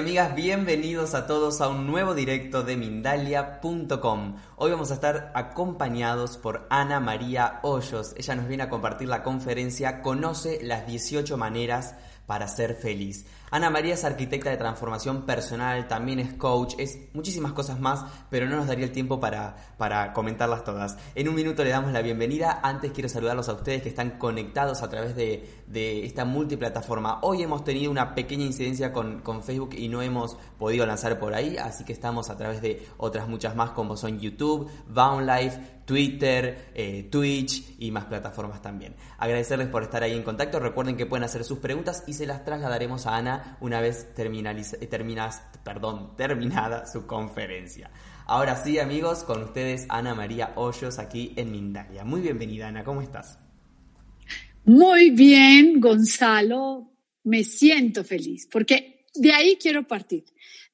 Amigas, bienvenidos a todos a un nuevo directo de Mindalia.com. Hoy vamos a estar acompañados por Ana María Hoyos. Ella nos viene a compartir la conferencia Conoce las 18 maneras para ser feliz. Ana María es arquitecta de transformación personal, también es coach, es muchísimas cosas más, pero no nos daría el tiempo para, para comentarlas todas. En un minuto le damos la bienvenida. Antes quiero saludarlos a ustedes que están conectados a través de, de esta multiplataforma. Hoy hemos tenido una pequeña incidencia con, con Facebook y no hemos podido lanzar por ahí, así que estamos a través de otras muchas más como son YouTube, Life, Twitter, eh, Twitch y más plataformas también. Agradecerles por estar ahí en contacto. Recuerden que pueden hacer sus preguntas y se las trasladaremos a Ana una vez eh, terminas, perdón, terminada su conferencia. Ahora sí, amigos, con ustedes Ana María Hoyos aquí en Mindalia. Muy bienvenida, Ana, ¿cómo estás? Muy bien, Gonzalo. Me siento feliz porque de ahí quiero partir,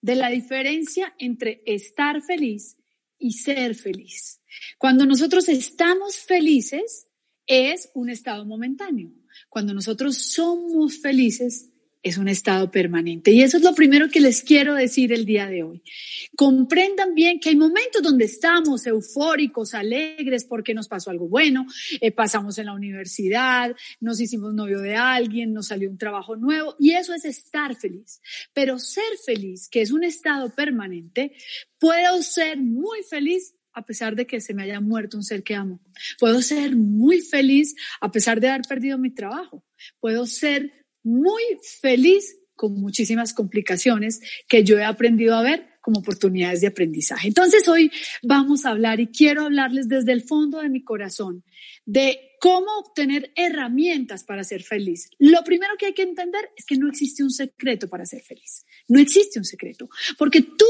de la diferencia entre estar feliz y ser feliz. Cuando nosotros estamos felices es un estado momentáneo. Cuando nosotros somos felices es un estado permanente. Y eso es lo primero que les quiero decir el día de hoy. Comprendan bien que hay momentos donde estamos eufóricos, alegres porque nos pasó algo bueno, eh, pasamos en la universidad, nos hicimos novio de alguien, nos salió un trabajo nuevo y eso es estar feliz. Pero ser feliz, que es un estado permanente, puedo ser muy feliz a pesar de que se me haya muerto un ser que amo. Puedo ser muy feliz a pesar de haber perdido mi trabajo. Puedo ser muy feliz con muchísimas complicaciones que yo he aprendido a ver como oportunidades de aprendizaje. Entonces hoy vamos a hablar y quiero hablarles desde el fondo de mi corazón de cómo obtener herramientas para ser feliz. Lo primero que hay que entender es que no existe un secreto para ser feliz. No existe un secreto, porque tu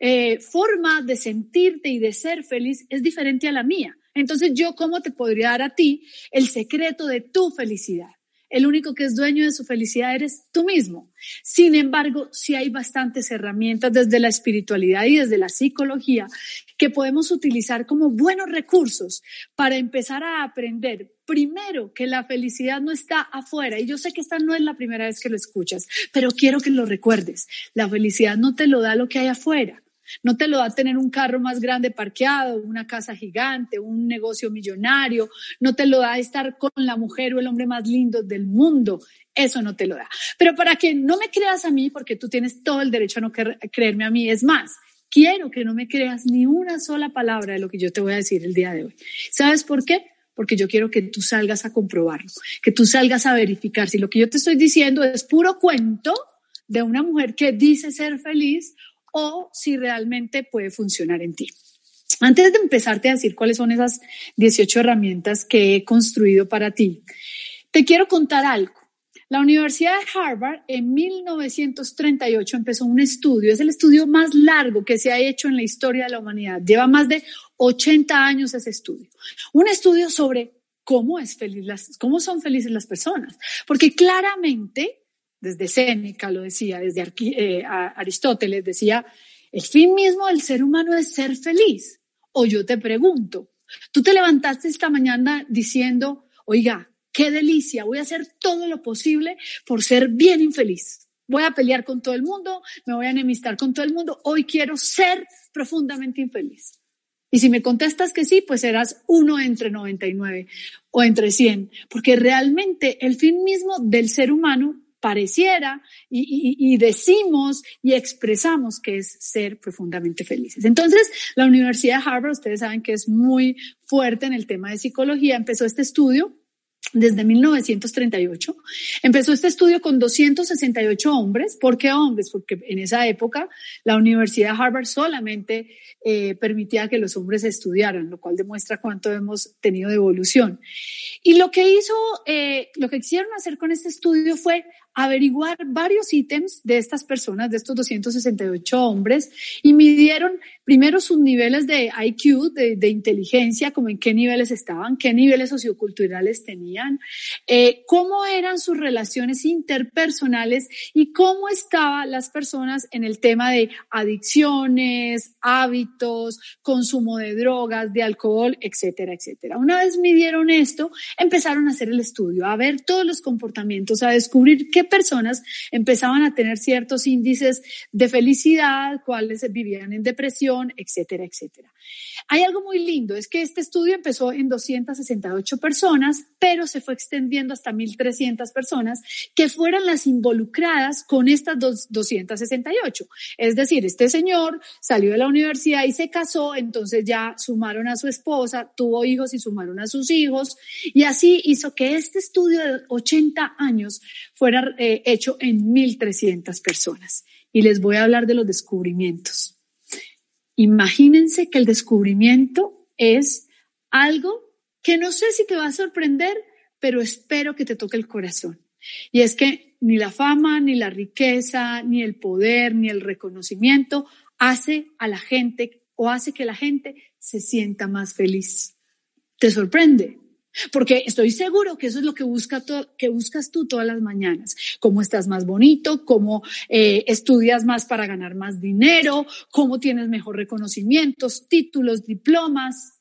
eh, forma de sentirte y de ser feliz es diferente a la mía. Entonces yo, ¿cómo te podría dar a ti el secreto de tu felicidad? El único que es dueño de su felicidad eres tú mismo. Sin embargo, sí hay bastantes herramientas desde la espiritualidad y desde la psicología que podemos utilizar como buenos recursos para empezar a aprender primero que la felicidad no está afuera. Y yo sé que esta no es la primera vez que lo escuchas, pero quiero que lo recuerdes. La felicidad no te lo da lo que hay afuera. No te lo da tener un carro más grande parqueado, una casa gigante, un negocio millonario. No te lo da estar con la mujer o el hombre más lindo del mundo. Eso no te lo da. Pero para que no me creas a mí, porque tú tienes todo el derecho a no creerme a mí, es más, quiero que no me creas ni una sola palabra de lo que yo te voy a decir el día de hoy. ¿Sabes por qué? Porque yo quiero que tú salgas a comprobarlo, que tú salgas a verificar si lo que yo te estoy diciendo es puro cuento de una mujer que dice ser feliz o si realmente puede funcionar en ti. Antes de empezarte a decir cuáles son esas 18 herramientas que he construido para ti, te quiero contar algo. La Universidad de Harvard en 1938 empezó un estudio, es el estudio más largo que se ha hecho en la historia de la humanidad. Lleva más de 80 años ese estudio. Un estudio sobre cómo es feliz las, cómo son felices las personas, porque claramente desde Séneca lo decía, desde eh, Aristóteles decía, el fin mismo del ser humano es ser feliz. O yo te pregunto, tú te levantaste esta mañana diciendo, oiga, qué delicia, voy a hacer todo lo posible por ser bien infeliz. Voy a pelear con todo el mundo, me voy a enemistar con todo el mundo, hoy quiero ser profundamente infeliz. Y si me contestas que sí, pues serás uno entre 99 o entre 100, porque realmente el fin mismo del ser humano pareciera y, decimos y expresamos que es ser profundamente felices. Entonces, la Universidad de Harvard, ustedes saben que es muy fuerte en el tema de psicología, empezó este estudio desde 1938. Empezó este estudio con 268 hombres. ¿Por qué hombres? Porque en esa época la Universidad de Harvard solamente eh, permitía que los hombres estudiaran, lo cual demuestra cuánto hemos tenido de evolución. Y lo que hizo, eh, lo que quisieron hacer con este estudio fue averiguar varios ítems de estas personas, de estos 268 hombres, y midieron primero sus niveles de IQ, de, inteligencia, como en qué niveles estaban, qué niveles socioculturales tenían, eh, cómo eran sus relaciones interpersonales y cómo estaban las personas en el tema de adicciones, hábitos, consumo de drogas, de alcohol, etcétera, etcétera. Una vez midieron esto, empezaron a hacer el estudio, a ver todos los comportamientos, a descubrir qué personas empezaban a tener ciertos índices de felicidad, cuáles vivían en depresión, etcétera, etcétera. Hay algo muy lindo, es que este estudio empezó en 268 personas, pero se fue extendiendo hasta 1.300 personas que fueran las involucradas con estas dos, 268. Es decir, este señor salió de la universidad y se casó, entonces ya sumaron a su esposa, tuvo hijos y sumaron a sus hijos, y así hizo que este estudio de 80 años fuera eh, hecho en 1.300 personas. Y les voy a hablar de los descubrimientos. Imagínense que el descubrimiento es algo que no sé si te va a sorprender, pero espero que te toque el corazón. Y es que ni la fama, ni la riqueza, ni el poder, ni el reconocimiento hace a la gente o hace que la gente se sienta más feliz. ¿Te sorprende? Porque estoy seguro que eso es lo que, busca que buscas tú todas las mañanas. Cómo estás más bonito, cómo eh, estudias más para ganar más dinero, cómo tienes mejor reconocimientos, títulos, diplomas.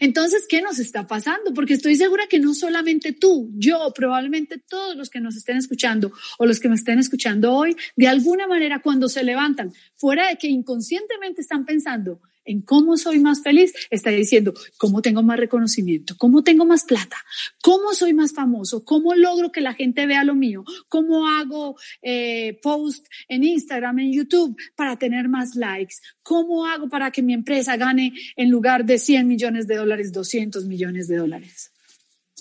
Entonces, ¿qué nos está pasando? Porque estoy segura que no solamente tú, yo, probablemente todos los que nos estén escuchando o los que me estén escuchando hoy, de alguna manera cuando se levantan, fuera de que inconscientemente están pensando, en cómo soy más feliz, está diciendo cómo tengo más reconocimiento, cómo tengo más plata, cómo soy más famoso, cómo logro que la gente vea lo mío, cómo hago eh, post en Instagram, en YouTube para tener más likes, cómo hago para que mi empresa gane en lugar de 100 millones de dólares, 200 millones de dólares.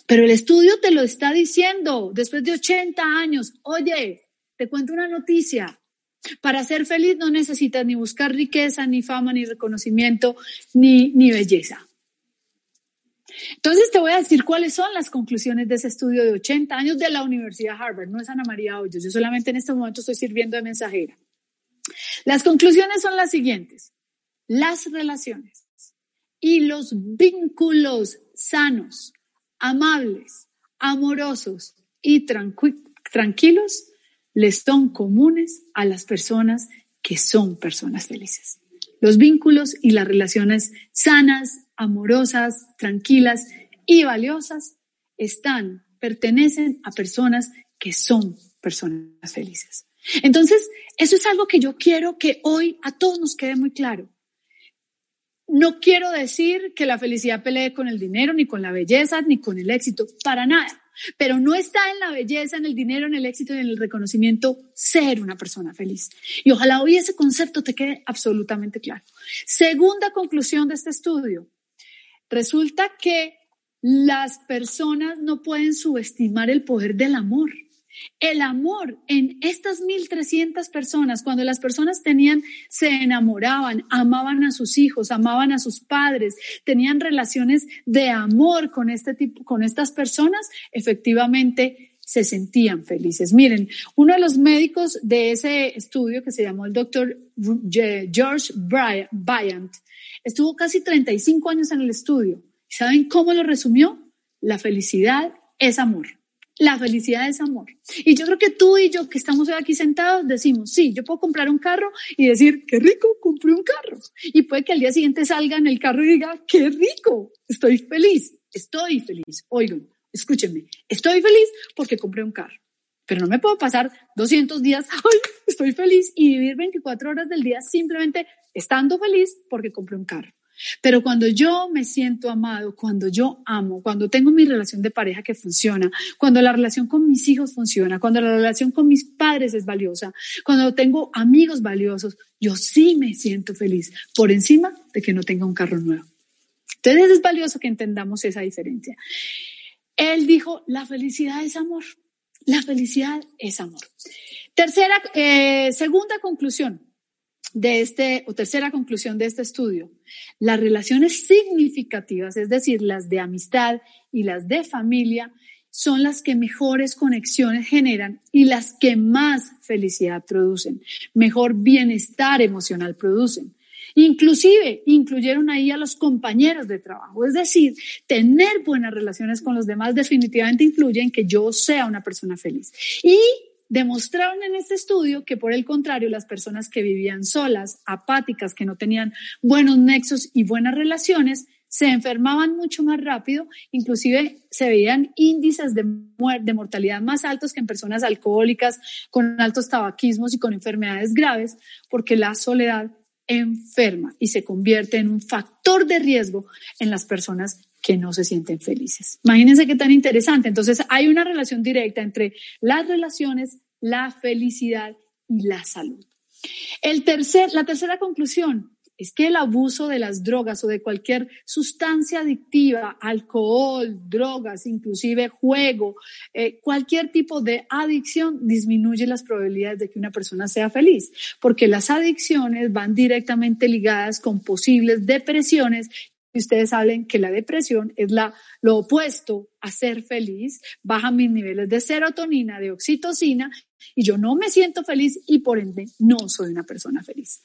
Pero el estudio te lo está diciendo después de 80 años. Oye, te cuento una noticia. Para ser feliz no necesitas ni buscar riqueza, ni fama, ni reconocimiento, ni, ni belleza. Entonces te voy a decir cuáles son las conclusiones de ese estudio de 80 años de la Universidad Harvard. No es Ana María Hoyos, yo solamente en este momento estoy sirviendo de mensajera. Las conclusiones son las siguientes. Las relaciones y los vínculos sanos, amables, amorosos y tranquilos les son comunes a las personas que son personas felices. Los vínculos y las relaciones sanas, amorosas, tranquilas y valiosas están, pertenecen a personas que son personas felices. Entonces, eso es algo que yo quiero que hoy a todos nos quede muy claro. No quiero decir que la felicidad pelee con el dinero, ni con la belleza, ni con el éxito, para nada. Pero no está en la belleza, en el dinero, en el éxito y en el reconocimiento ser una persona feliz. Y ojalá hoy ese concepto te quede absolutamente claro. Segunda conclusión de este estudio. Resulta que las personas no pueden subestimar el poder del amor. El amor en estas 1300 personas, cuando las personas tenían, se enamoraban, amaban a sus hijos, amaban a sus padres, tenían relaciones de amor con este tipo, con estas personas, efectivamente se sentían felices. Miren, uno de los médicos de ese estudio que se llamó el doctor George Bryant, estuvo casi 35 años en el estudio. ¿Saben cómo lo resumió? La felicidad es amor. La felicidad es amor. Y yo creo que tú y yo que estamos hoy aquí sentados decimos, sí, yo puedo comprar un carro y decir, qué rico, compré un carro. Y puede que al día siguiente salga en el carro y diga, qué rico, estoy feliz, estoy feliz. Oigan, escúchenme, estoy feliz porque compré un carro. Pero no me puedo pasar 200 días, ay, estoy feliz y vivir 24 horas del día simplemente estando feliz porque compré un carro. Pero cuando yo me siento amado, cuando yo amo, cuando tengo mi relación de pareja que funciona, cuando la relación con mis hijos funciona, cuando la relación con mis padres es valiosa, cuando tengo amigos valiosos, yo sí me siento feliz por encima de que no tenga un carro nuevo. Entonces es valioso que entendamos esa diferencia. Él dijo, la felicidad es amor. La felicidad es amor. Tercera, eh, segunda conclusión de este, o tercera conclusión de este estudio, las relaciones significativas, es decir, las de amistad y las de familia, son las que mejores conexiones generan y las que más felicidad producen, mejor bienestar emocional producen. Inclusive incluyeron ahí a los compañeros de trabajo. Es decir, tener buenas relaciones con los demás definitivamente influye en que yo sea una persona feliz. Y demostraron en este estudio que por el contrario, las personas que vivían solas, apáticas, que no tenían buenos nexos y buenas relaciones, se enfermaban mucho más rápido, inclusive se veían índices de, de mortalidad más altos que en personas alcohólicas, con altos tabaquismos y con enfermedades graves, porque la soledad enferma y se convierte en un factor de riesgo en las personas que no se sienten felices. Imagínense qué tan interesante. Entonces, hay una relación directa entre las relaciones, la felicidad y la salud. El tercer, la tercera conclusión es que el abuso de las drogas o de cualquier sustancia adictiva, alcohol, drogas, inclusive juego, eh, cualquier tipo de adicción disminuye las probabilidades de que una persona sea feliz, porque las adicciones van directamente ligadas con posibles depresiones y ustedes saben que la depresión es la, lo opuesto a ser feliz, baja mis niveles de serotonina, de oxitocina, y yo no me siento feliz y por ende no soy una persona feliz.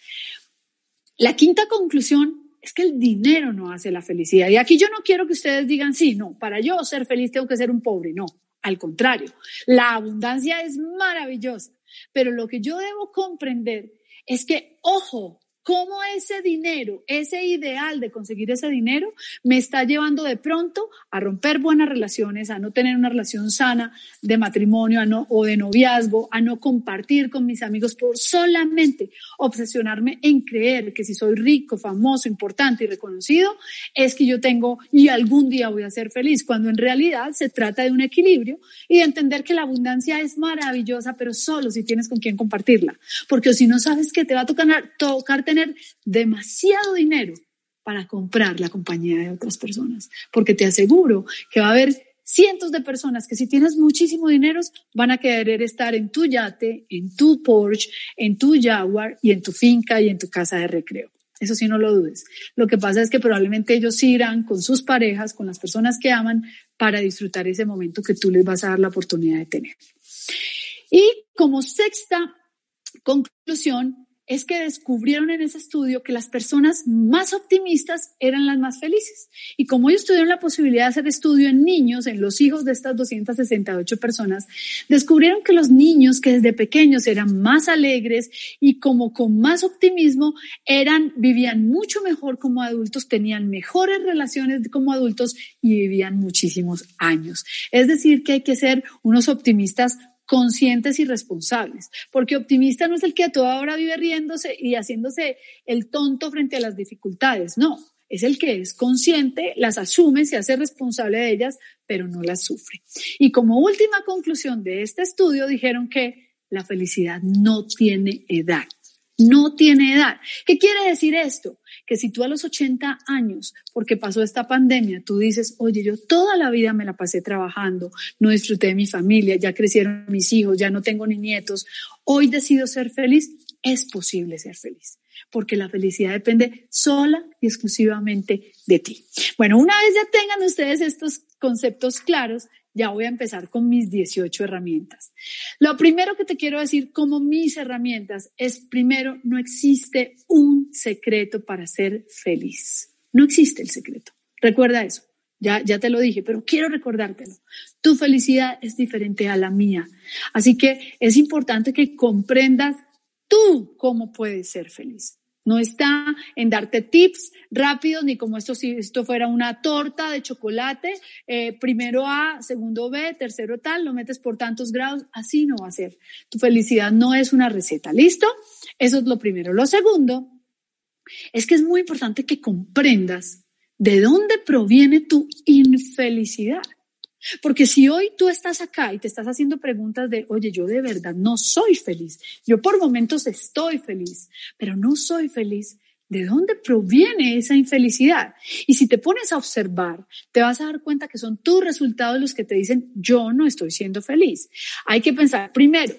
La quinta conclusión es que el dinero no hace la felicidad. Y aquí yo no quiero que ustedes digan, sí, no, para yo ser feliz tengo que ser un pobre. No, al contrario, la abundancia es maravillosa. Pero lo que yo debo comprender es que, ojo, cómo ese dinero, ese ideal de conseguir ese dinero, me está llevando de pronto a romper buenas relaciones, a no tener una relación sana de matrimonio a no, o de noviazgo, a no compartir con mis amigos por solamente obsesionarme en creer que si soy rico, famoso, importante y reconocido, es que yo tengo y algún día voy a ser feliz, cuando en realidad se trata de un equilibrio y de entender que la abundancia es maravillosa, pero solo si tienes con quién compartirla, porque si no sabes que te va a tocar, tocar tener demasiado dinero para comprar la compañía de otras personas, porque te aseguro que va a haber cientos de personas que si tienes muchísimo dinero van a querer estar en tu yate, en tu Porsche, en tu Jaguar y en tu finca y en tu casa de recreo. Eso sí, no lo dudes. Lo que pasa es que probablemente ellos irán con sus parejas, con las personas que aman, para disfrutar ese momento que tú les vas a dar la oportunidad de tener. Y como sexta conclusión, es que descubrieron en ese estudio que las personas más optimistas eran las más felices. Y como ellos tuvieron la posibilidad de hacer estudio en niños, en los hijos de estas 268 personas, descubrieron que los niños que desde pequeños eran más alegres y como con más optimismo eran, vivían mucho mejor como adultos, tenían mejores relaciones como adultos y vivían muchísimos años. Es decir, que hay que ser unos optimistas conscientes y responsables, porque optimista no es el que a toda hora vive riéndose y haciéndose el tonto frente a las dificultades, no, es el que es consciente, las asume, se hace responsable de ellas, pero no las sufre. Y como última conclusión de este estudio dijeron que la felicidad no tiene edad no tiene edad. ¿Qué quiere decir esto? Que si tú a los 80 años, porque pasó esta pandemia, tú dices, oye, yo toda la vida me la pasé trabajando, no disfruté de mi familia, ya crecieron mis hijos, ya no tengo ni nietos, hoy decido ser feliz, es posible ser feliz, porque la felicidad depende sola y exclusivamente de ti. Bueno, una vez ya tengan ustedes estos conceptos claros, ya voy a empezar con mis 18 herramientas. Lo primero que te quiero decir como mis herramientas es, primero, no existe un secreto para ser feliz. No existe el secreto. Recuerda eso. Ya, ya te lo dije, pero quiero recordártelo. Tu felicidad es diferente a la mía. Así que es importante que comprendas tú cómo puedes ser feliz. No está en darte tips rápidos, ni como esto si esto fuera una torta de chocolate, eh, primero A, segundo B, tercero tal, lo metes por tantos grados, así no va a ser. Tu felicidad no es una receta, ¿listo? Eso es lo primero. Lo segundo es que es muy importante que comprendas de dónde proviene tu infelicidad. Porque si hoy tú estás acá y te estás haciendo preguntas de, oye, yo de verdad no soy feliz, yo por momentos estoy feliz, pero no soy feliz, ¿De dónde proviene esa infelicidad? Y si te pones a observar, te vas a dar cuenta que son tus resultados los que te dicen, yo no estoy siendo feliz. Hay que pensar primero,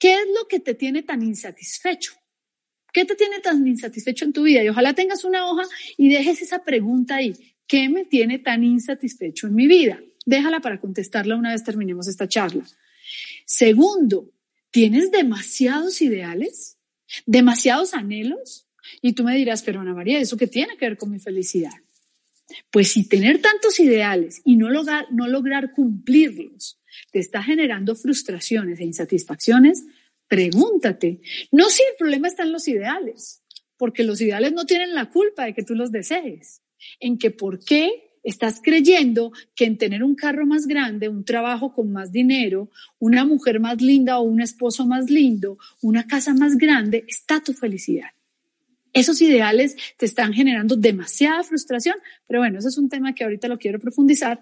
¿qué es lo que te tiene tan insatisfecho? ¿Qué te tiene tan insatisfecho en tu vida? Y ojalá tengas una hoja y dejes esa pregunta ahí. ¿Qué me tiene tan insatisfecho en mi vida? Déjala para contestarla una vez terminemos esta charla. Segundo, ¿tienes demasiados ideales? ¿Demasiados anhelos? Y tú me dirás, pero Ana María, ¿eso qué tiene que ver con mi felicidad? Pues si tener tantos ideales y no lograr, no lograr cumplirlos te está generando frustraciones e insatisfacciones, pregúntate, no si el problema está en los ideales, porque los ideales no tienen la culpa de que tú los desees, en que por qué estás creyendo que en tener un carro más grande, un trabajo con más dinero, una mujer más linda o un esposo más lindo, una casa más grande, está tu felicidad. Esos ideales te están generando demasiada frustración, pero bueno, eso es un tema que ahorita lo quiero profundizar.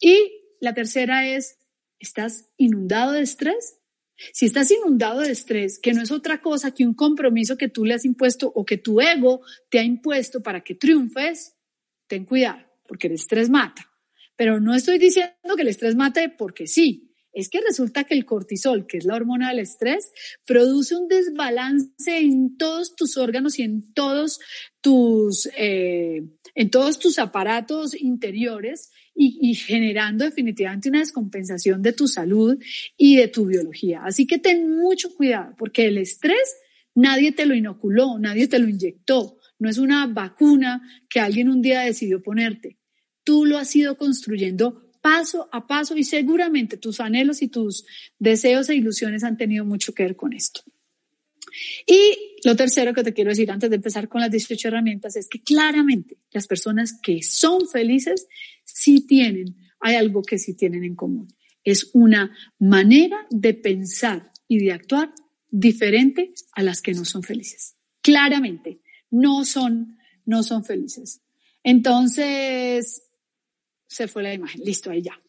Y la tercera es, ¿estás inundado de estrés? Si estás inundado de estrés, que no es otra cosa que un compromiso que tú le has impuesto o que tu ego te ha impuesto para que triunfes, ten cuidado, porque el estrés mata. Pero no estoy diciendo que el estrés mate porque sí es que resulta que el cortisol, que es la hormona del estrés, produce un desbalance en todos tus órganos y en todos tus, eh, en todos tus aparatos interiores y, y, generando definitivamente una descompensación de tu salud y de tu biología. Así que ten mucho cuidado porque el estrés nadie te lo inoculó, nadie te lo inyectó. No es una vacuna que alguien un día decidió ponerte. Tú lo has ido construyendo paso a paso y seguramente tus anhelos y tus deseos e ilusiones han tenido mucho que ver con esto. Y lo tercero que te quiero decir antes de empezar con las 18 herramientas es que claramente las personas que son felices sí tienen, hay algo que sí tienen en común. Es una manera de pensar y de actuar diferente a las que no son felices. Claramente, no son, no son felices. Entonces, se fue la imagen. Listo, ahí ya.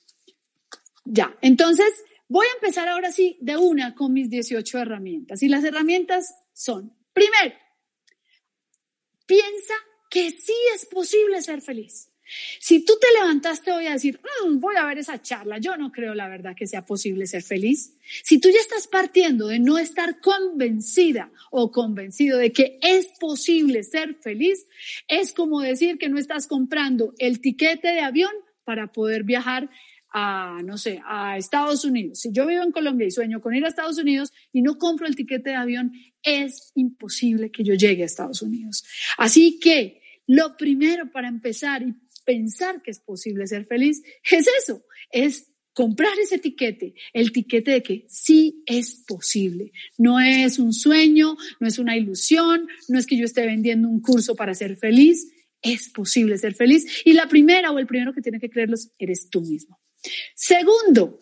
Ya. Entonces, voy a empezar ahora sí de una con mis 18 herramientas. Y las herramientas son, primero, piensa que sí es posible ser feliz. Si tú te levantaste hoy a decir, mm, voy a ver esa charla, yo no creo la verdad que sea posible ser feliz. Si tú ya estás partiendo de no estar convencida o convencido de que es posible ser feliz, es como decir que no estás comprando el tiquete de avión para poder viajar a, no sé, a Estados Unidos. Si yo vivo en Colombia y sueño con ir a Estados Unidos y no compro el tiquete de avión, es imposible que yo llegue a Estados Unidos. Así que lo primero para empezar y pensar que es posible ser feliz es eso, es comprar ese tiquete, el tiquete de que sí es posible. No es un sueño, no es una ilusión, no es que yo esté vendiendo un curso para ser feliz, es posible ser feliz. Y la primera o el primero que tiene que creerlos eres tú mismo. Segundo,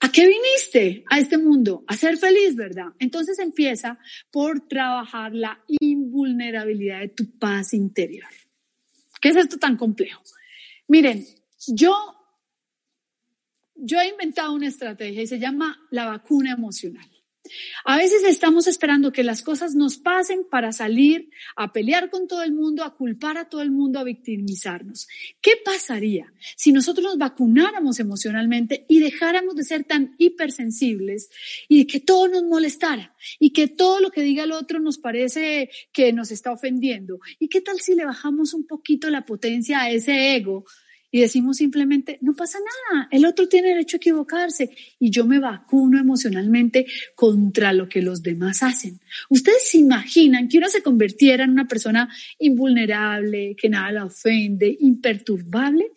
¿a qué viniste a este mundo? A ser feliz, ¿verdad? Entonces empieza por trabajar la invulnerabilidad de tu paz interior. ¿Qué es esto tan complejo? Miren, yo, yo he inventado una estrategia y se llama la vacuna emocional. A veces estamos esperando que las cosas nos pasen para salir a pelear con todo el mundo, a culpar a todo el mundo, a victimizarnos. ¿Qué pasaría si nosotros nos vacunáramos emocionalmente y dejáramos de ser tan hipersensibles y que todo nos molestara y que todo lo que diga el otro nos parece que nos está ofendiendo? ¿Y qué tal si le bajamos un poquito la potencia a ese ego y decimos simplemente, no pasa nada, el otro tiene derecho a equivocarse y yo me vacuno emocionalmente contra lo que los demás hacen. ¿Ustedes se imaginan que uno se convirtiera en una persona invulnerable, que nada la ofende, imperturbable?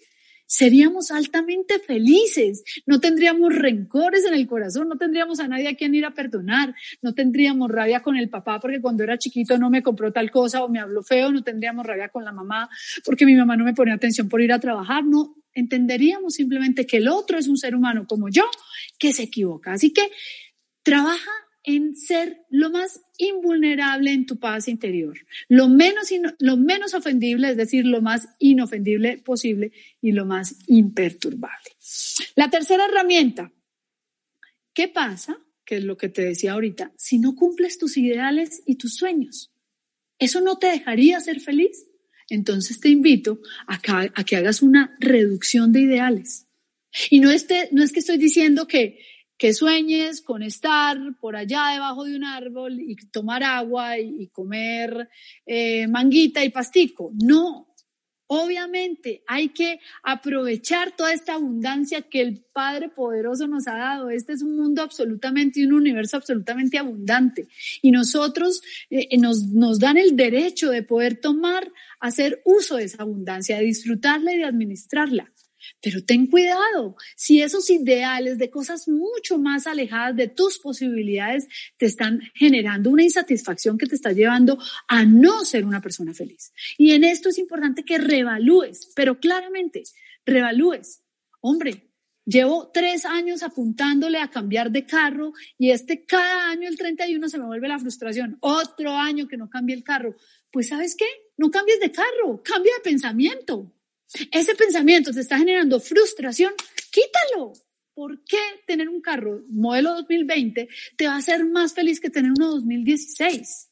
Seríamos altamente felices, no tendríamos rencores en el corazón, no tendríamos a nadie a quien ir a perdonar, no tendríamos rabia con el papá porque cuando era chiquito no me compró tal cosa o me habló feo, no tendríamos rabia con la mamá porque mi mamá no me ponía atención por ir a trabajar, no, entenderíamos simplemente que el otro es un ser humano como yo que se equivoca. Así que trabaja en ser lo más invulnerable en tu paz interior, lo menos, lo menos ofendible, es decir, lo más inofendible posible y lo más imperturbable. La tercera herramienta, ¿qué pasa? Que es lo que te decía ahorita, si no cumples tus ideales y tus sueños. ¿Eso no te dejaría ser feliz? Entonces te invito a que, hagas una reducción de ideales. Y no, este, no es que estoy diciendo que, que sueñes con estar por allá debajo de un árbol y tomar agua y, comer eh, manguita y pastico. No, Obviamente hay que aprovechar toda esta abundancia que el Padre Poderoso nos ha dado. Este es un mundo absolutamente un universo absolutamente abundante. Y nosotros eh, nos, nos dan el derecho de poder tomar, hacer uso de esa abundancia, de disfrutarla y de administrarla. Pero ten cuidado, si esos ideales de cosas mucho más alejadas de tus posibilidades te están generando una insatisfacción que te está llevando a no ser una persona feliz. Y en esto es importante que revalúes, pero claramente, revalúes. Hombre, llevo tres años apuntándole a cambiar de carro y este cada año, el 31, se me vuelve la frustración. Otro año que no cambie el carro. Pues sabes qué, no cambies de carro, cambia de pensamiento. Ese pensamiento te está generando frustración, quítalo. ¿Por qué tener un carro modelo 2020 te va a hacer más feliz que tener uno 2016?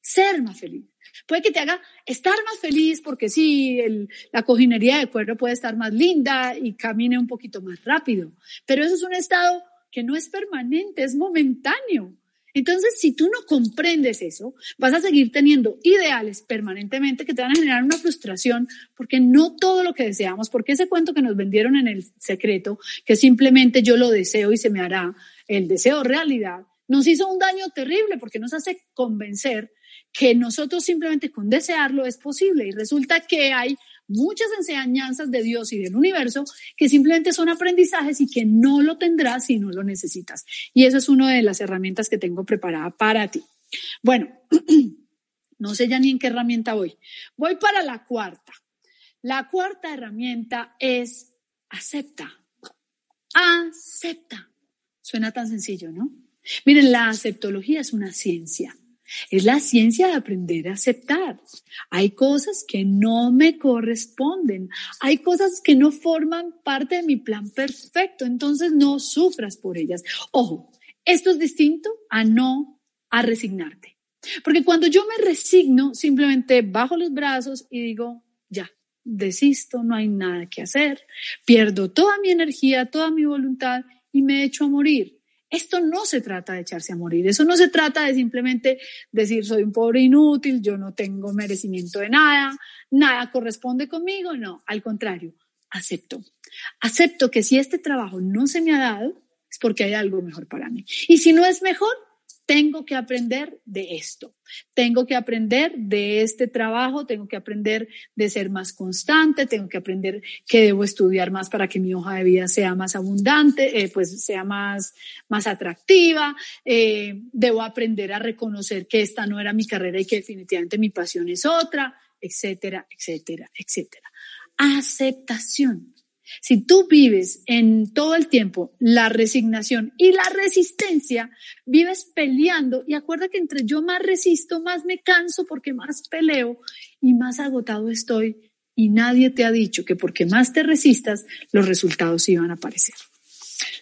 Ser más feliz. Puede que te haga estar más feliz porque sí, la cojinería de cuero puede estar más linda y camine un poquito más rápido, pero eso es un estado que no es permanente, es momentáneo. Entonces, si tú no comprendes eso, vas a seguir teniendo ideales permanentemente que te van a generar una frustración porque no todo lo que deseamos, porque ese cuento que nos vendieron en el secreto, que simplemente yo lo deseo y se me hará el deseo realidad, nos hizo un daño terrible porque nos hace convencer que nosotros simplemente con desearlo es posible. Y resulta que hay muchas enseñanzas de Dios y del universo que simplemente son aprendizajes y que no lo tendrás si no lo necesitas. Y eso es una de las herramientas que tengo preparada para ti. Bueno, no sé ya ni en qué herramienta voy. Voy para la cuarta. La cuarta herramienta es acepta. Acepta. Suena tan sencillo, ¿no? Miren, la aceptología es una ciencia. Es la ciencia de aprender a aceptar. Hay cosas que no me corresponden. Hay cosas que no forman parte de mi plan perfecto. Entonces no sufras por ellas. Ojo, esto es distinto a no a resignarte. Porque cuando yo me resigno, simplemente bajo los brazos y digo, ya, desisto, no hay nada que hacer. Pierdo toda mi energía, toda mi voluntad y me echo a morir. Esto no se trata de echarse a morir, eso no se trata de simplemente decir soy un pobre inútil, yo no tengo merecimiento de nada, nada corresponde conmigo, no, al contrario, acepto. Acepto que si este trabajo no se me ha dado, es porque hay algo mejor para mí. Y si no es mejor, tengo que aprender de esto, tengo que aprender de este trabajo, tengo que aprender de ser más constante, tengo que aprender que debo estudiar más para que mi hoja de vida sea más abundante, eh, pues sea más, más atractiva, eh, debo aprender a reconocer que esta no era mi carrera y que definitivamente mi pasión es otra, etcétera, etcétera, etcétera. Aceptación. Si tú vives en todo el tiempo la resignación y la resistencia, vives peleando y acuerda que entre yo más resisto, más me canso porque más peleo y más agotado estoy y nadie te ha dicho que porque más te resistas, los resultados iban a aparecer.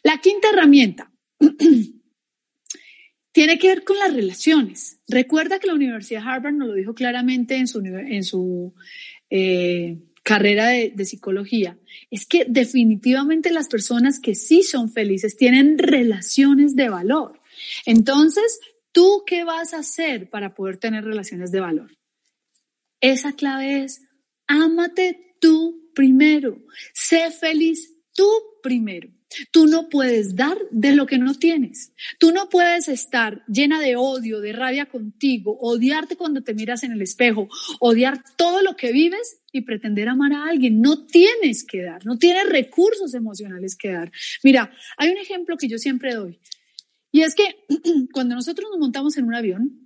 La quinta herramienta tiene que ver con las relaciones. Recuerda que la Universidad de Harvard nos lo dijo claramente en su, en su eh, carrera de, psicología, es que definitivamente las personas que sí son felices tienen relaciones de valor. Entonces, ¿tú qué vas a hacer para poder tener relaciones de valor? Esa clave es, ámate tú primero, sé feliz tú primero. Tú no puedes dar de lo que no tienes. Tú no puedes estar llena de odio, de rabia contigo, odiarte cuando te miras en el espejo, odiar todo lo que vives y pretender amar a alguien. No tienes que dar, no tienes recursos emocionales que dar. Mira, hay un ejemplo que yo siempre doy. Y es que cuando nosotros nos montamos en un avión,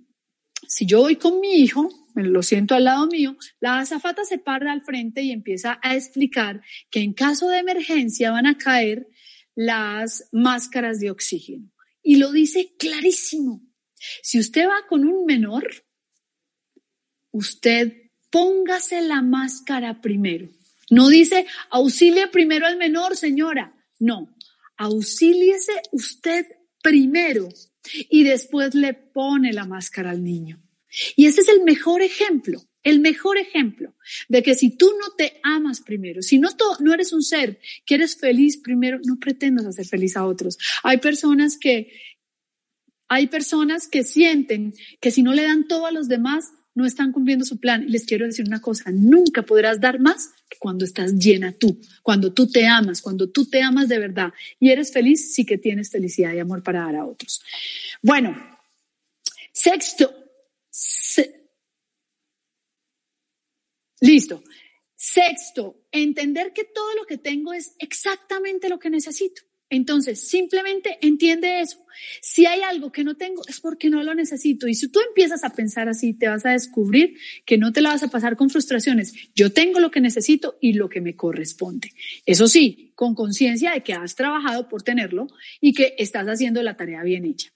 si yo voy con mi hijo, lo siento al lado mío, la azafata se para al frente y empieza a explicar que en caso de emergencia van a caer las máscaras de oxígeno. Y lo dice clarísimo. Si usted va con un menor, usted póngase la máscara primero. No dice auxilie primero al menor, señora. No, auxíliese usted primero y después le pone la máscara al niño. Y ese es el mejor ejemplo, el mejor ejemplo de que si tú no te amas primero, si no, no eres un ser que eres feliz primero, no pretendas hacer feliz a otros. Hay personas que, hay personas que sienten que si no le dan todo a los demás, no están cumpliendo su plan. Les quiero decir una cosa, nunca podrás dar más que cuando estás llena tú, cuando tú te amas, cuando tú te amas de verdad y eres feliz, sí que tienes felicidad y amor para dar a otros. Bueno, sexto, listo. Sexto, entender que todo lo que tengo es exactamente lo que necesito. Entonces, simplemente entiende eso. Si hay algo que no tengo, es porque no lo necesito. Y si tú empiezas a pensar así, te vas a descubrir que no te la vas a pasar con frustraciones. Yo tengo lo que necesito y lo que me corresponde. Eso sí, con conciencia de que has trabajado por tenerlo y que estás haciendo la tarea bien hecha.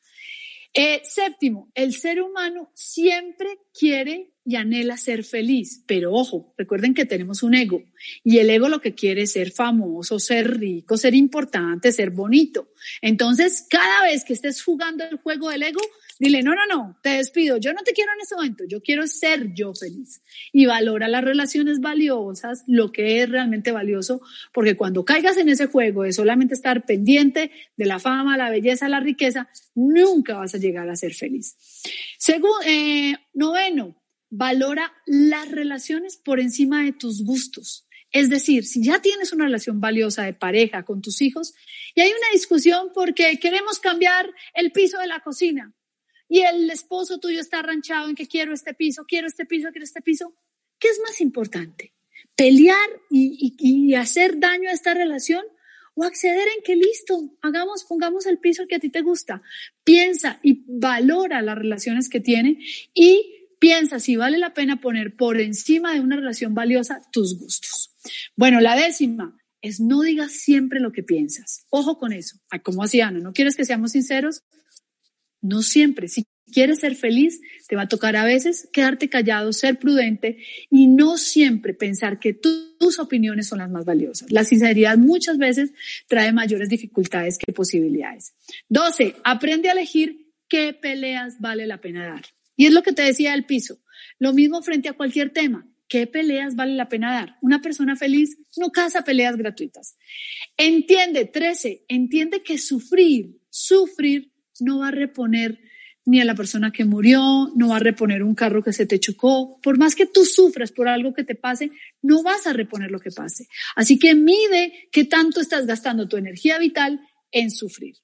Eh, séptimo, el ser humano siempre quiere y anhela ser feliz, pero ojo, recuerden que tenemos un ego y el ego lo que quiere es ser famoso, ser rico, ser importante, ser bonito. Entonces, cada vez que estés jugando el juego del ego, Dile, no, no, no, te despido, yo no te quiero en ese momento, yo quiero ser yo feliz. Y valora las relaciones valiosas, lo que es realmente valioso, porque cuando caigas en ese juego de solamente estar pendiente de la fama, la belleza, la riqueza, nunca vas a llegar a ser feliz. Segundo, eh, noveno, valora las relaciones por encima de tus gustos. Es decir, si ya tienes una relación valiosa de pareja con tus hijos y hay una discusión porque queremos cambiar el piso de la cocina, y el esposo tuyo está arranchado en que quiero este piso, quiero este piso, quiero este piso, ¿qué es más importante? ¿Pelear y, hacer daño a esta relación? o acceder en que listo, hagamos, pongamos el piso que a ti te gusta. Piensa y valora las relaciones que tiene y piensa si vale la pena poner por encima de una relación valiosa tus gustos. Bueno, la décima es no digas siempre lo que piensas. Ojo con eso. Como hacía Ana, ¿no quieres que seamos sinceros? No siempre. Si quieres ser feliz, te va a tocar a veces quedarte callado, ser prudente y no siempre pensar que tus opiniones son las más valiosas. La sinceridad muchas veces trae mayores dificultades que posibilidades. 12. Aprende a elegir qué peleas vale la pena dar. Y es lo que te decía del piso. Lo mismo frente a cualquier tema. ¿Qué peleas vale la pena dar? Una persona feliz no caza peleas gratuitas. Entiende, 13, entiende que sufrir, sufrir no va a reponer ni a la persona que murió, no va a reponer un carro que se te chocó. Por más que tú sufras por algo que te pase, no vas a reponer lo que pase. Así que mide qué tanto estás gastando tu energía vital en sufrir.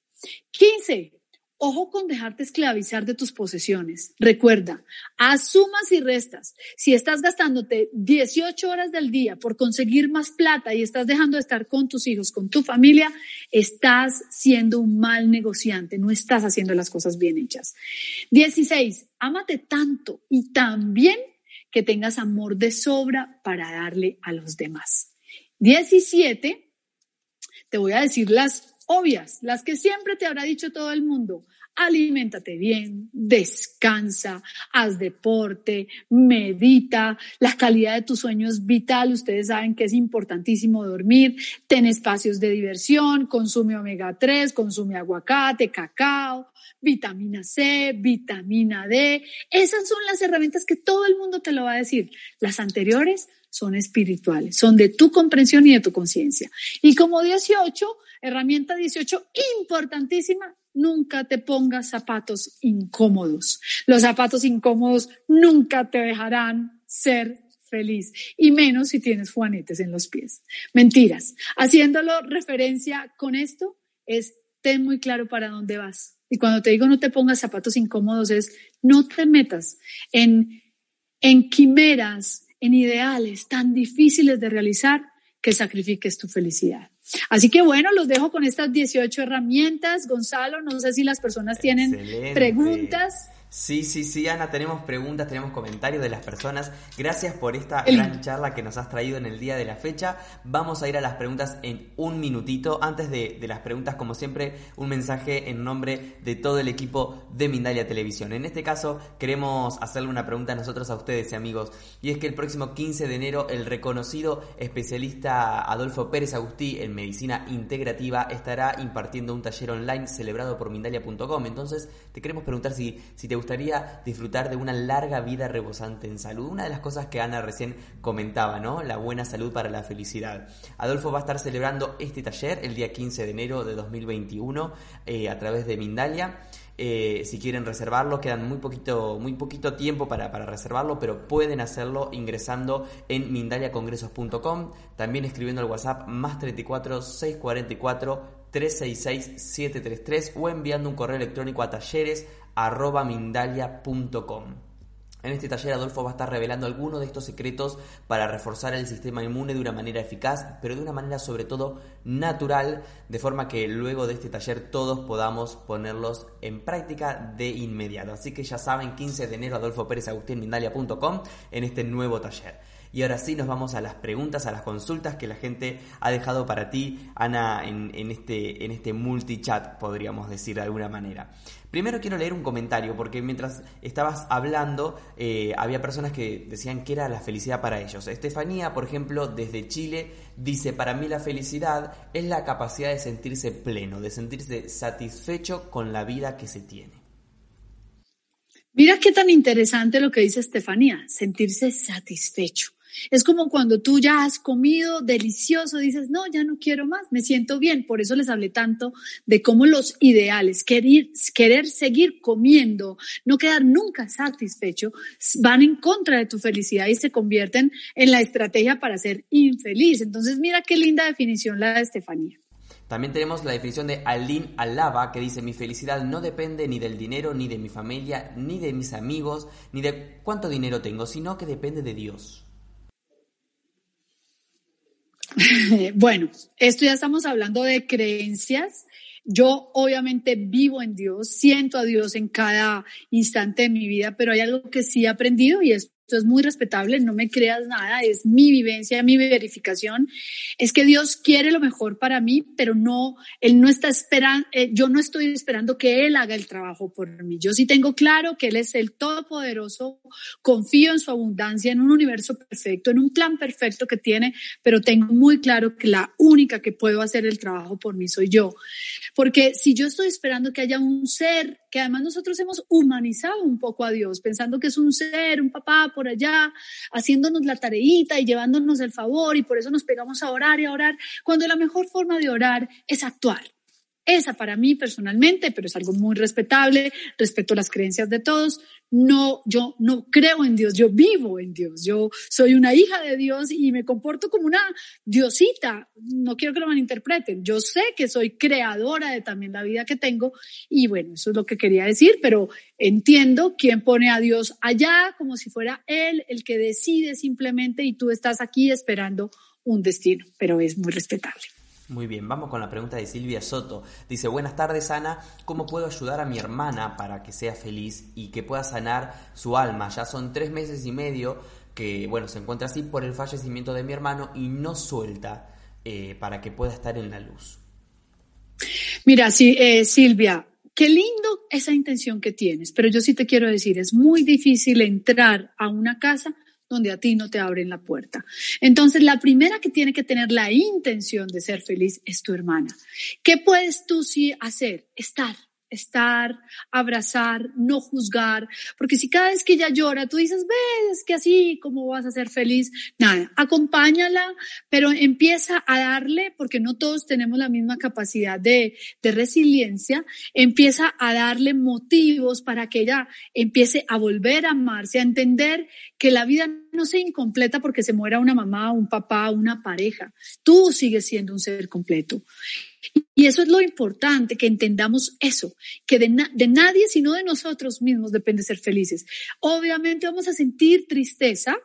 15. Ojo con dejarte esclavizar de tus posesiones. Recuerda, asumas y restas. Si estás gastándote 18 horas del día por conseguir más plata y estás dejando de estar con tus hijos, con tu familia, estás siendo un mal negociante, no estás haciendo las cosas bien hechas. 16. Ámate tanto y tan bien que tengas amor de sobra para darle a los demás. 17. Te voy a decir las obvias, las que siempre te habrá dicho todo el mundo. Aliméntate bien, descansa, haz deporte, medita. La calidad de tu sueño es vital. Ustedes saben que es importantísimo dormir. Ten espacios de diversión, consume omega 3, consume aguacate, cacao, vitamina C, vitamina D. Esas son las herramientas que todo el mundo te lo va a decir. Las anteriores son espirituales, son de tu comprensión y de tu conciencia. Y como 18, herramienta 18, importantísima, nunca te pongas zapatos incómodos. Los zapatos incómodos nunca te dejarán ser feliz y menos si tienes juanetes en los pies. Mentiras. Haciéndolo referencia con esto es ten muy claro para dónde vas. Y cuando te digo no te pongas zapatos incómodos es no te metas en, en quimeras, en ideales tan difíciles de realizar que sacrifiques tu felicidad. Así que bueno, los dejo con estas 18 herramientas. Gonzalo, no sé si las personas tienen preguntas. Sí, sí, sí, Ana, tenemos preguntas, tenemos comentarios de las personas. Gracias por esta gran charla que nos has traído en el día de la fecha. Vamos a ir a las preguntas en un minutito. Antes de, de las preguntas, como siempre, un mensaje en nombre de todo el equipo de Mindalia Televisión. En este caso, queremos hacerle una pregunta a nosotros, a ustedes, amigos. Y es que el próximo 15 de enero, el reconocido especialista Adolfo Pérez Agustí en medicina integrativa estará impartiendo un taller online celebrado por Mindalia.com. Entonces, te queremos preguntar si, si te gustaría disfrutar de una larga vida rebosante en salud. Una de las cosas que Ana recién comentaba, ¿no? La buena salud para la felicidad. Adolfo va a estar celebrando este taller el día 15 de enero de 2021 eh, a través de Mindalia. Eh, si quieren reservarlo, quedan muy poquito, muy poquito tiempo para, para, reservarlo, pero pueden hacerlo ingresando en mindaliacongresos.com, también escribiendo al WhatsApp más 34 644 366 733 o enviando un correo electrónico a talleres. En este taller Adolfo va a estar revelando algunos de estos secretos para reforzar el sistema inmune de una manera eficaz, pero de una manera sobre todo natural, de forma que luego de este taller todos podamos ponerlos en práctica de inmediato. Así que ya saben, 15 de enero Adolfo Pérez Agustín Mindalia.com en este nuevo taller. Y ahora sí nos vamos a las preguntas, a las consultas que la gente ha dejado para ti, Ana, en, este, en este multichat, podríamos decir de alguna manera. Primero quiero leer un comentario, porque mientras estabas hablando, eh, había personas que decían que era la felicidad para ellos. Estefanía, por ejemplo, desde Chile, dice, para mí la felicidad es la capacidad de sentirse pleno, de sentirse satisfecho con la vida que se tiene. Mira qué tan interesante lo que dice Estefanía, sentirse satisfecho. Es como cuando tú ya has comido delicioso, dices, no, ya no quiero más, me siento bien. Por eso les hablé tanto de cómo los ideales, querer, querer seguir comiendo, no quedar nunca satisfecho, van en contra de tu felicidad y se convierten en la estrategia para ser infeliz. Entonces, mira qué linda definición la de Estefanía. También tenemos la definición de Aline Alaba que dice mi felicidad no depende ni del dinero, ni de mi familia, ni de mis amigos, ni de cuánto dinero tengo, sino que depende de Dios. Bueno, esto ya estamos hablando de creencias. Yo obviamente vivo en Dios, siento a Dios en cada instante de mi vida, pero hay algo que sí he aprendido y es es muy respetable, no me creas nada, es mi vivencia, mi verificación, es que Dios quiere lo mejor para mí, pero no, Él no está esperando, eh, yo no estoy esperando que Él haga el trabajo por mí. Yo sí tengo claro que Él es el Todopoderoso, confío en su abundancia, en un universo perfecto, en un plan perfecto que tiene, pero tengo muy claro que la única que puedo hacer el trabajo por mí soy yo. Porque si yo estoy esperando que haya un ser, que además nosotros hemos humanizado un poco a Dios, pensando que es un ser, un papá, por allá, haciéndonos la tareita y llevándonos el favor y por eso nos pegamos a orar y a orar, cuando la mejor forma de orar es actuar. Esa para mí personalmente, pero es algo muy respetable, respeto las creencias de todos. No, yo no creo en Dios, yo vivo en Dios. Yo soy una hija de Dios y me comporto como una diosita. No quiero que lo malinterpreten. Yo sé que soy creadora de también la vida que tengo y bueno, eso es lo que quería decir, pero entiendo quién pone a Dios allá como si fuera Él el que decide simplemente y tú estás aquí esperando un destino, pero es muy respetable. Muy bien, vamos con la pregunta de Silvia Soto. Dice, buenas tardes Ana, ¿cómo puedo ayudar a mi hermana para que sea feliz y que pueda sanar su alma? Ya son tres meses y medio que, bueno, se encuentra así por el fallecimiento de mi hermano y no suelta eh, para que pueda estar en la luz. Mira, sí, eh, Silvia, qué lindo esa intención que tienes, pero yo sí te quiero decir, es muy difícil entrar a una casa donde a ti no te abren la puerta. Entonces, la primera que tiene que tener la intención de ser feliz es tu hermana. ¿Qué puedes tú sí hacer? Estar estar, abrazar, no juzgar, porque si cada vez que ella llora tú dices, ves que así, ¿cómo vas a ser feliz? Nada, acompáñala, pero empieza a darle, porque no todos tenemos la misma capacidad de, de resiliencia, empieza a darle motivos para que ella empiece a volver a amarse, a entender que la vida no sea incompleta porque se muera una mamá, un papá, una pareja. Tú sigues siendo un ser completo. Y eso es lo importante, que entendamos eso, que de, nadie sino de nosotros mismos depende ser felices. Obviamente vamos a sentir tristeza,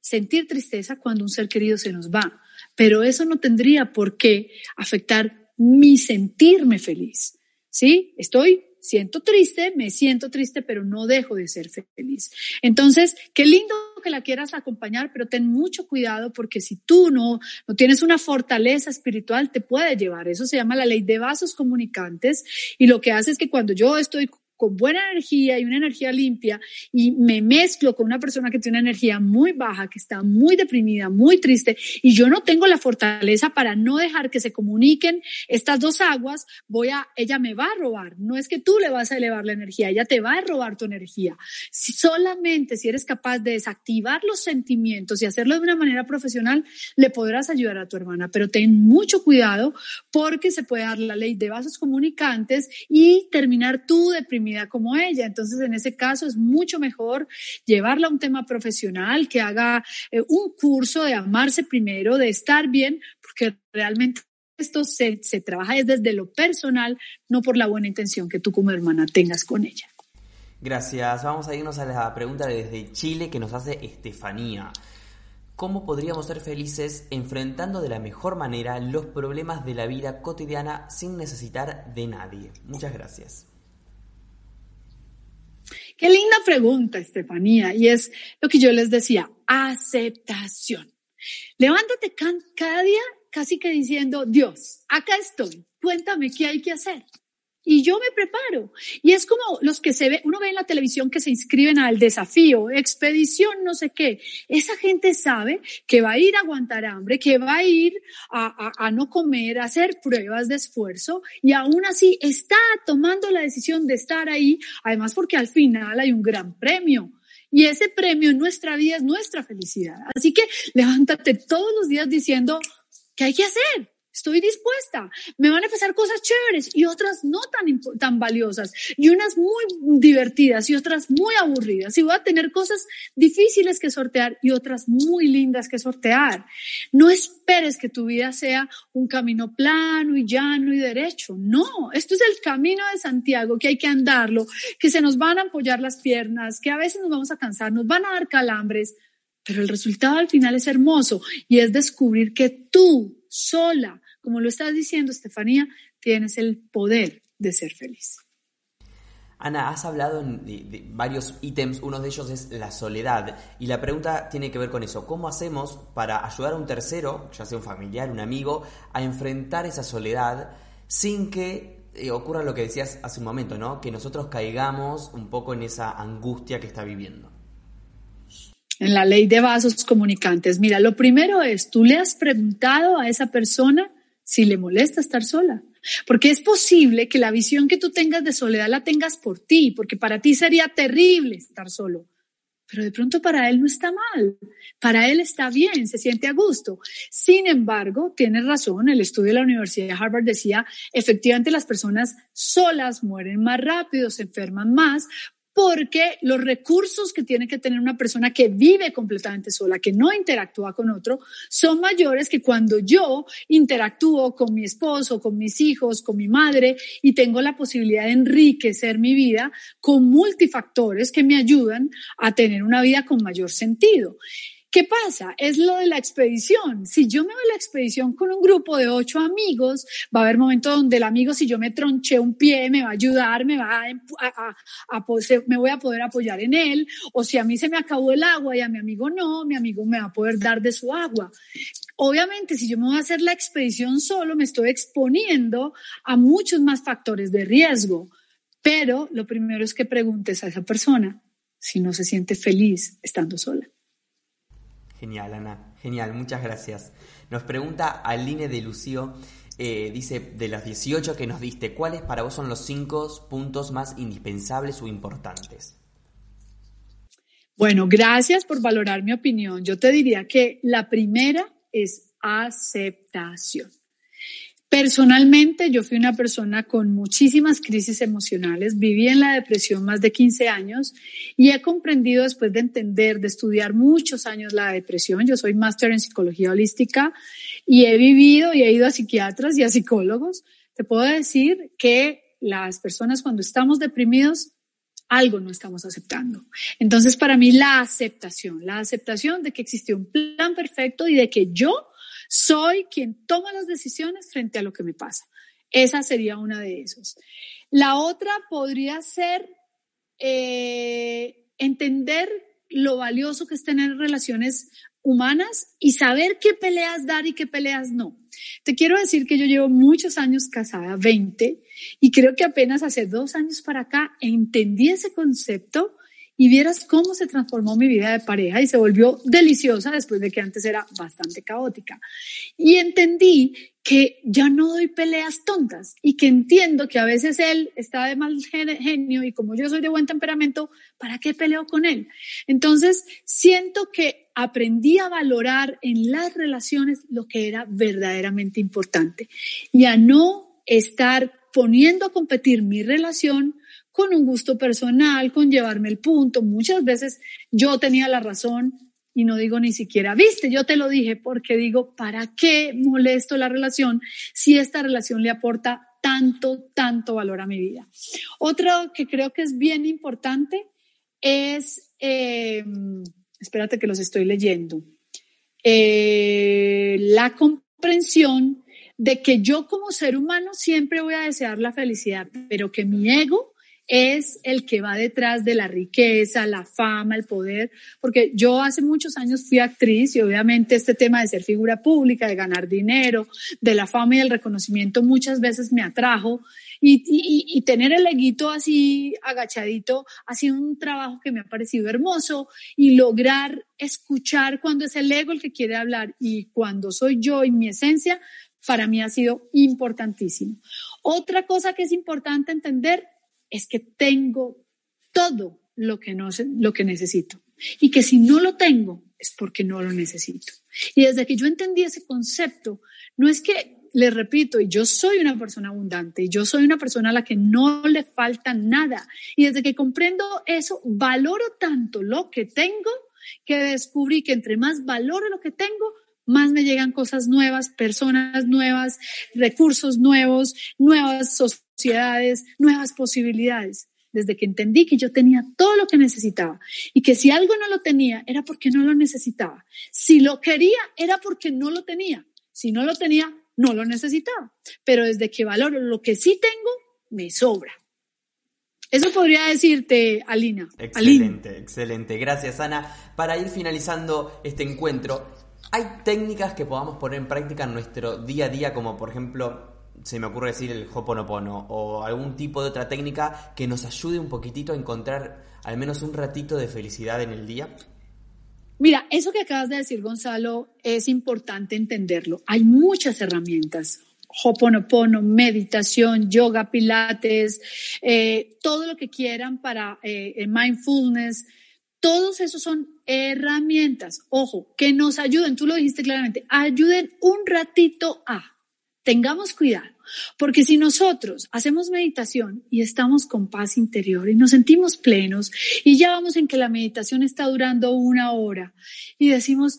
sentir tristeza cuando un ser querido se nos va, pero eso no tendría por qué afectar mi sentirme feliz. ¿Sí? Estoy siento triste, me siento triste, pero no dejo de ser feliz. Entonces, qué lindo que la quieras acompañar, pero ten mucho cuidado porque si tú no, no tienes una fortaleza espiritual, te puede llevar. Eso se llama la ley de vasos comunicantes y lo que hace es que cuando yo estoy con buena energía y una energía limpia y me mezclo con una persona que tiene una energía muy baja, que está muy deprimida, muy triste y yo no tengo la fortaleza para no dejar que se comuniquen estas dos aguas, voy a, ella me va a robar. No es que tú le vas a elevar la energía, ella te va a robar tu energía. Si solamente si eres capaz de desactivar los sentimientos y hacerlo de una manera profesional, le podrás ayudar a tu hermana, pero ten mucho cuidado porque se puede dar la ley de vasos comunicantes y terminar tú como ella. Entonces, en ese caso es mucho mejor llevarla a un tema profesional, que haga eh, un curso de amarse primero, de estar bien, porque realmente esto se, se trabaja desde lo personal, no por la buena intención que tú como hermana tengas con ella. Gracias. Vamos a irnos a la pregunta desde Chile que nos hace Estefanía. ¿Cómo podríamos ser felices enfrentando de la mejor manera los problemas de la vida cotidiana sin necesitar de nadie? Muchas gracias. Qué linda pregunta, Estefanía. Y es lo que yo les decía, aceptación. Levántate cada día casi que diciendo, Dios, acá estoy, cuéntame qué hay que hacer y yo me preparo. Y es como los que se ve, uno ve en la televisión que se inscriben al desafío, expedición, no sé qué. Esa gente sabe que va a ir a aguantar hambre, que va a ir a, a, no comer, a hacer pruebas de esfuerzo y aún así está tomando la decisión de estar ahí, además porque al final hay un gran premio. Y ese premio en nuestra vida es nuestra felicidad. Así que levántate todos los días diciendo, ¿qué hay que hacer? Estoy dispuesta. Me van a pasar cosas chéveres y otras no tan, tan valiosas y unas muy divertidas y otras muy aburridas. Y voy a tener cosas difíciles que sortear y otras muy lindas que sortear. No esperes que tu vida sea un camino plano y llano y derecho. No, esto es el camino de Santiago que hay que andarlo, que se nos van a apoyar las piernas, que a veces nos vamos a cansar, nos van a dar calambres, pero el resultado al final es hermoso y es descubrir que tú sola como lo estás diciendo, Estefanía, tienes el poder de ser feliz. Ana, has hablado de, varios ítems, uno de ellos es la soledad, y la pregunta tiene que ver con eso. ¿Cómo hacemos para ayudar a un tercero, ya sea un familiar, un amigo, a enfrentar esa soledad sin que eh, ocurra lo que decías hace un momento, ¿no? Que nosotros caigamos un poco en esa angustia que está viviendo. En la ley de vasos comunicantes, mira, lo primero es, tú le has preguntado a esa persona si le molesta estar sola. Porque es posible que la visión que tú tengas de soledad la tengas por ti, porque para ti sería terrible estar solo. Pero de pronto para él no está mal, para él está bien, se siente a gusto. Sin embargo, tienes razón, el estudio de la Universidad de Harvard decía, efectivamente las personas solas mueren más rápido, se enferman más, porque los recursos que tiene que tener una persona que vive completamente sola, que no interactúa con otro, son mayores que cuando yo interactúo con mi esposo, con mis hijos, con mi madre y tengo la posibilidad de enriquecer mi vida con multifactores que me ayudan a tener una vida con mayor sentido. ¿Qué pasa? Es lo de la expedición. Si yo me voy a la expedición con un grupo de ocho amigos, va a haber momentos donde el amigo, si yo me tronché un pie, me va a ayudar, me va a, a, me voy a poder apoyar en él. O si a mí se me acabó el agua y a mi amigo no, mi amigo me va a poder dar de su agua. Obviamente, si yo me voy a hacer la expedición solo, me estoy exponiendo a muchos más factores de riesgo. Pero lo primero es que preguntes a esa persona si no se siente feliz estando sola. Genial, Ana. Genial, muchas gracias. Nos pregunta Aline de Lucio, eh, dice, de los 18 que nos diste, ¿cuáles para vos son los cinco puntos más indispensables o importantes? Bueno, gracias por valorar mi opinión. Yo te diría que la primera es aceptación. Personalmente, yo fui una persona con muchísimas crisis emocionales, viví en la depresión más de 15 años y he comprendido después de entender, de estudiar muchos años la depresión, yo soy máster en psicología holística y he vivido y he ido a psiquiatras y a psicólogos, te puedo decir que las personas cuando estamos deprimidos algo no estamos aceptando. Entonces, para mí, la aceptación, la aceptación de que existe un plan perfecto y de que yo soy quien toma las decisiones frente a lo que me pasa. Esa sería una de esos. La otra podría ser eh, entender lo valioso que es tener relaciones humanas y saber qué peleas dar y qué peleas no. Te quiero decir que yo llevo muchos años casada, 20, y creo que apenas hace dos años para acá entendí ese concepto y vieras cómo se transformó mi vida de pareja y se volvió deliciosa después de que antes era bastante caótica. Y entendí que ya no doy peleas tontas y que entiendo que a veces él está de mal genio y como yo soy de buen temperamento, ¿para qué peleo con él? Entonces, siento que aprendí a valorar en las relaciones lo que era verdaderamente importante y a no estar poniendo a competir mi relación con un gusto personal, con llevarme el punto. Muchas veces yo tenía la razón y no digo ni siquiera, viste, yo te lo dije porque digo, ¿para qué molesto la relación si esta relación le aporta tanto, tanto valor a mi vida? Otro que creo que es bien importante es, eh, espérate que los estoy leyendo, eh, la comprensión de que yo como ser humano siempre voy a desear la felicidad, pero que mi ego es el que va detrás de la riqueza, la fama, el poder, porque yo hace muchos años fui actriz y obviamente este tema de ser figura pública, de ganar dinero, de la fama y el reconocimiento muchas veces me atrajo y, y, tener el leguito así agachadito ha sido un trabajo que me ha parecido hermoso y lograr escuchar cuando es el ego el que quiere hablar y cuando soy yo y mi esencia, para mí ha sido importantísimo. Otra cosa que es importante entender es que tengo todo lo que, no, lo que necesito y que si no lo tengo es porque no lo necesito. Y desde que yo entendí ese concepto, no es que, le repito, yo soy una persona abundante, y yo soy una persona a la que no le falta nada. Y desde que comprendo eso, valoro tanto lo que tengo que descubrí que entre más valoro lo que tengo, más me llegan cosas nuevas, personas nuevas, recursos nuevos, nuevas sociedades, nuevas posibilidades. Desde que entendí que yo tenía todo lo que necesitaba y que si algo no lo tenía era porque no lo necesitaba. Si lo quería era porque no lo tenía. Si no lo tenía, no lo necesitaba. Pero desde que valoro lo que sí tengo, me sobra. Eso podría decirte, Alina. Excelente, excelente. Gracias, Ana. Para ir finalizando este encuentro, ¿hay técnicas que podamos poner en práctica en nuestro día a día, como por ejemplo se me ocurre decir el Hoponopono o algún tipo de otra técnica que nos ayude un poquitito a encontrar al menos un ratito de felicidad en el día? Mira, eso que acabas de decir, Gonzalo, es importante entenderlo. Hay muchas herramientas. Hoponopono, meditación, yoga, pilates, eh, todo lo que quieran para eh, mindfulness. Todos esos son herramientas, ojo, que nos ayuden, tú lo dijiste claramente, ayuden un ratito a tengamos cuidado, porque si nosotros hacemos meditación y estamos con paz interior y nos sentimos plenos y ya vamos en que la meditación está durando una hora y decimos,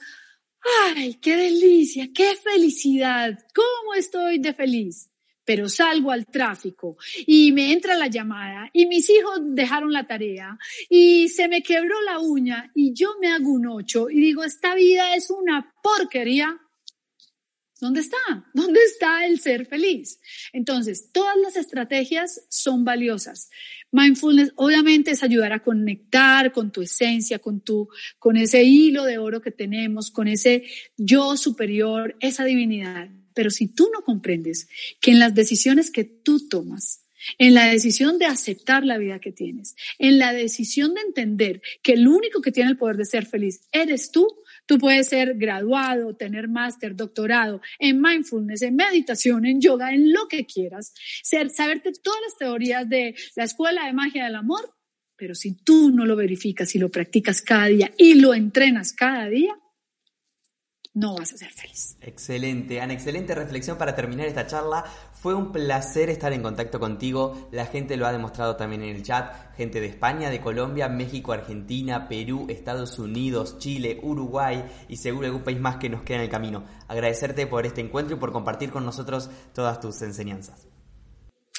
ay, qué delicia, qué felicidad, ¿cómo estoy de feliz? Pero salgo al tráfico y me entra la llamada y mis hijos dejaron la tarea y se me quebró la uña y yo me hago un ocho y digo, esta vida es una porquería ¿Dónde está? ¿Dónde está el ser feliz? Entonces, todas las estrategias son valiosas. Mindfulness obviamente es ayudar a conectar con tu esencia, con tu con ese hilo de oro que tenemos, con ese yo superior, esa divinidad. Pero si tú no comprendes que en las decisiones que tú tomas, en la decisión de aceptar la vida que tienes, en la decisión de entender que el único que tiene el poder de ser feliz eres tú, Tú puedes ser graduado, tener máster, doctorado en mindfulness, en meditación, en yoga, en lo que quieras, ser, saberte todas las teorías de la escuela de magia del amor, pero si tú no lo verificas y lo practicas cada día y lo entrenas cada día, no vas a ser feliz. Excelente, Ana, excelente reflexión para terminar esta charla. Fue un placer estar en contacto contigo. La gente lo ha demostrado también en el chat. Gente de España, de Colombia, México, Argentina, Perú, Estados Unidos, Chile, Uruguay y seguro algún país más que nos queda en el camino. Agradecerte por este encuentro y por compartir con nosotros todas tus enseñanzas.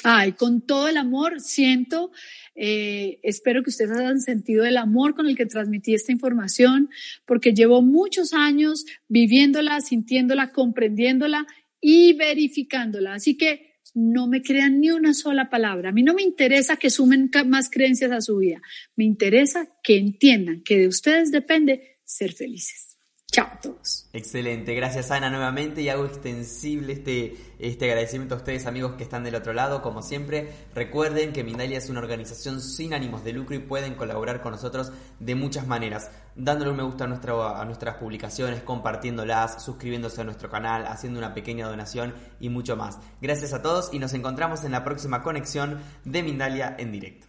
Ay, con todo el amor siento, eh, espero que ustedes hayan sentido el amor con el que transmití esta información, porque llevo muchos años viviéndola, sintiéndola, comprendiéndola y verificándola. Así que no me crean ni una sola palabra. A mí no me interesa que sumen más creencias a su vida. Me interesa que entiendan que de ustedes depende ser felices. Chao a todos. Excelente, gracias Ana nuevamente y hago extensible este, este agradecimiento a ustedes amigos que están del otro lado. Como siempre, recuerden que Mindalia es una organización sin ánimos de lucro y pueden colaborar con nosotros de muchas maneras. Dándole un me gusta a, nuestra, a nuestras publicaciones, compartiéndolas, suscribiéndose a nuestro canal, haciendo una pequeña donación y mucho más. Gracias a todos y nos encontramos en la próxima conexión de Mindalia en directo.